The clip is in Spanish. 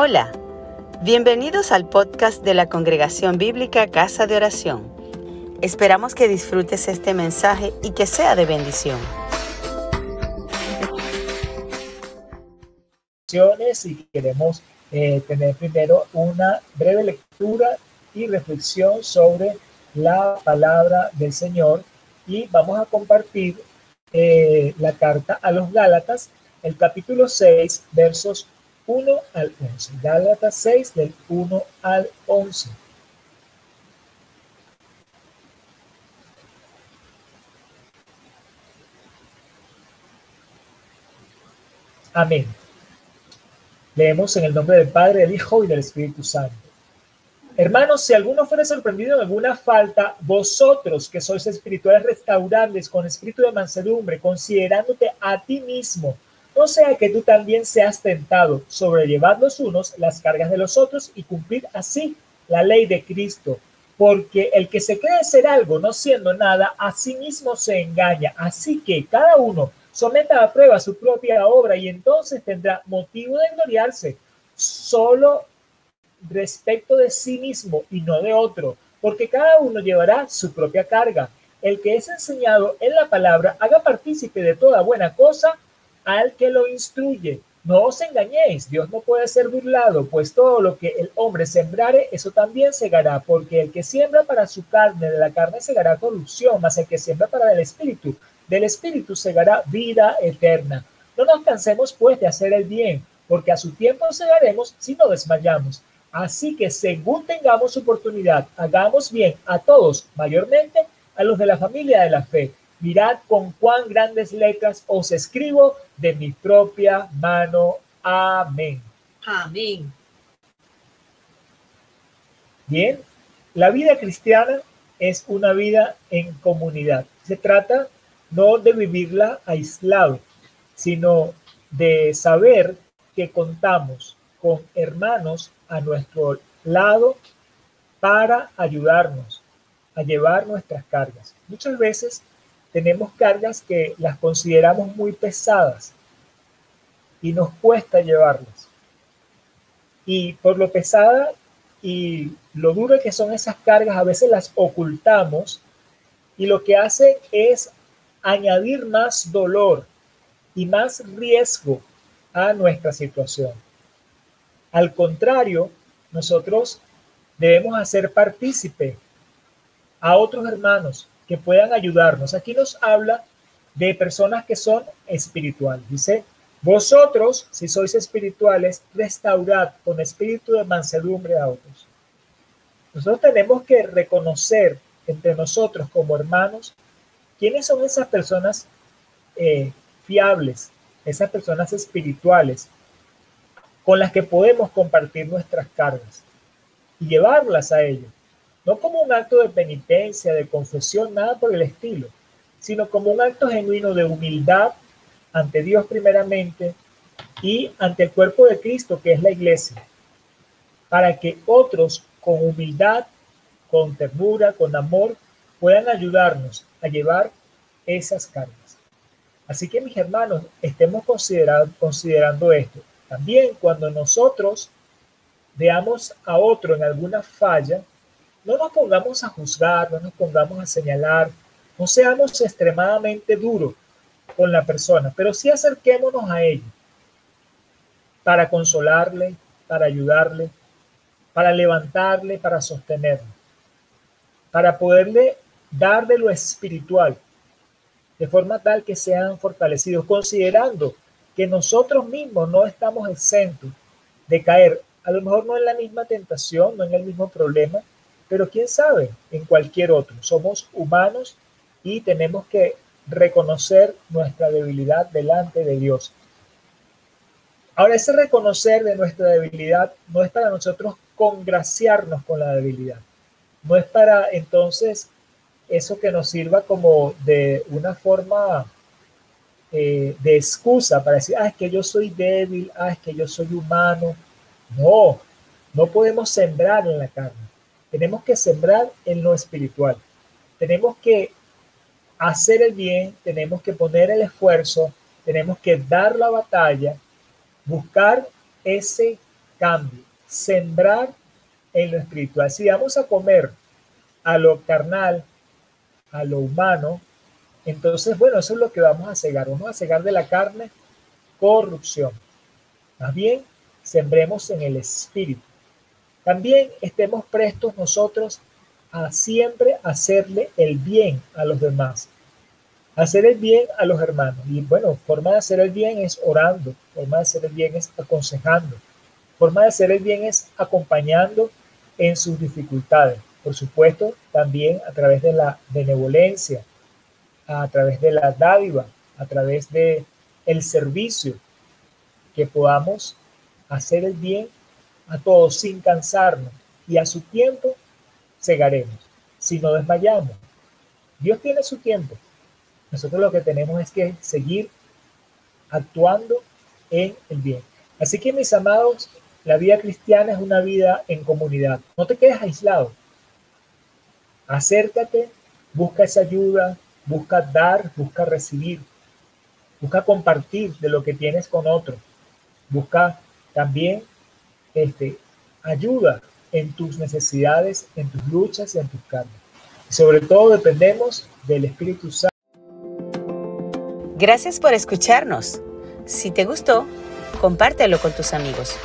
Hola, bienvenidos al podcast de la Congregación Bíblica Casa de Oración. Esperamos que disfrutes este mensaje y que sea de bendición. Y queremos eh, tener primero una breve lectura y reflexión sobre la palabra del Señor y vamos a compartir eh, la carta a los Gálatas, el capítulo 6, versos 1 al 11. Gálatas 6 del 1 al 11. Amén. Leemos en el nombre del Padre, del Hijo y del Espíritu Santo. Hermanos, si alguno fuera sorprendido en alguna falta, vosotros que sois espirituales restaurables con espíritu de mansedumbre, considerándote a ti mismo, no sea que tú también seas tentado, sobrellevad los unos las cargas de los otros y cumplir así la ley de Cristo. Porque el que se cree ser algo no siendo nada, a sí mismo se engaña. Así que cada uno someta a prueba su propia obra y entonces tendrá motivo de gloriarse solo respecto de sí mismo y no de otro, porque cada uno llevará su propia carga. El que es enseñado en la palabra haga partícipe de toda buena cosa al que lo instruye. No os engañéis, Dios no puede ser burlado, pues todo lo que el hombre sembrare, eso también segará, porque el que siembra para su carne, de la carne segará corrupción, mas el que siembra para el espíritu, del espíritu segará vida eterna. No nos cansemos pues de hacer el bien, porque a su tiempo segaremos si no desmayamos. Así que según tengamos oportunidad, hagamos bien a todos, mayormente a los de la familia de la fe Mirad con cuán grandes letras os escribo de mi propia mano. Amén. Amén. Bien, la vida cristiana es una vida en comunidad. Se trata no de vivirla aislado, sino de saber que contamos con hermanos a nuestro lado para ayudarnos a llevar nuestras cargas. Muchas veces tenemos cargas que las consideramos muy pesadas y nos cuesta llevarlas. Y por lo pesada y lo duro que son esas cargas, a veces las ocultamos y lo que hace es añadir más dolor y más riesgo a nuestra situación. Al contrario, nosotros debemos hacer partícipe a otros hermanos que puedan ayudarnos. Aquí nos habla de personas que son espirituales. Dice, vosotros, si sois espirituales, restaurad con espíritu de mansedumbre a otros. Nosotros tenemos que reconocer entre nosotros como hermanos quiénes son esas personas eh, fiables, esas personas espirituales con las que podemos compartir nuestras cargas y llevarlas a ellos no como un acto de penitencia, de confesión, nada por el estilo, sino como un acto genuino de humildad ante Dios primeramente y ante el cuerpo de Cristo, que es la iglesia, para que otros con humildad, con ternura, con amor, puedan ayudarnos a llevar esas cargas. Así que mis hermanos, estemos considerando, considerando esto. También cuando nosotros veamos a otro en alguna falla, no nos pongamos a juzgar, no nos pongamos a señalar, no seamos extremadamente duros con la persona, pero sí acerquémonos a ella para consolarle, para ayudarle, para levantarle, para sostenerle, para poderle dar de lo espiritual, de forma tal que sean fortalecidos, considerando que nosotros mismos no estamos exentos de caer, a lo mejor no en la misma tentación, no en el mismo problema, pero quién sabe, en cualquier otro. Somos humanos y tenemos que reconocer nuestra debilidad delante de Dios. Ahora, ese reconocer de nuestra debilidad no es para nosotros congraciarnos con la debilidad. No es para entonces eso que nos sirva como de una forma eh, de excusa para decir, ah, es que yo soy débil, ah, es que yo soy humano. No, no podemos sembrar en la carne. Tenemos que sembrar en lo espiritual. Tenemos que hacer el bien, tenemos que poner el esfuerzo, tenemos que dar la batalla, buscar ese cambio, sembrar en lo espiritual. Si vamos a comer a lo carnal, a lo humano, entonces, bueno, eso es lo que vamos a cegar. Vamos a cegar de la carne corrupción. Más bien, sembremos en el espíritu. También estemos prestos nosotros a siempre hacerle el bien a los demás. Hacer el bien a los hermanos. Y bueno, forma de hacer el bien es orando, forma de hacer el bien es aconsejando, forma de hacer el bien es acompañando en sus dificultades. Por supuesto, también a través de la benevolencia, a través de la dádiva, a través de el servicio, que podamos hacer el bien a todos sin cansarnos y a su tiempo segaremos si no desmayamos. Dios tiene su tiempo. Nosotros lo que tenemos es que seguir actuando en el bien. Así que mis amados, la vida cristiana es una vida en comunidad. No te quedes aislado. Acércate, busca esa ayuda, busca dar, busca recibir, busca compartir de lo que tienes con otro. Busca también este, ayuda en tus necesidades, en tus luchas y en tus cambios. Sobre todo dependemos del Espíritu Santo. Gracias por escucharnos. Si te gustó, compártelo con tus amigos.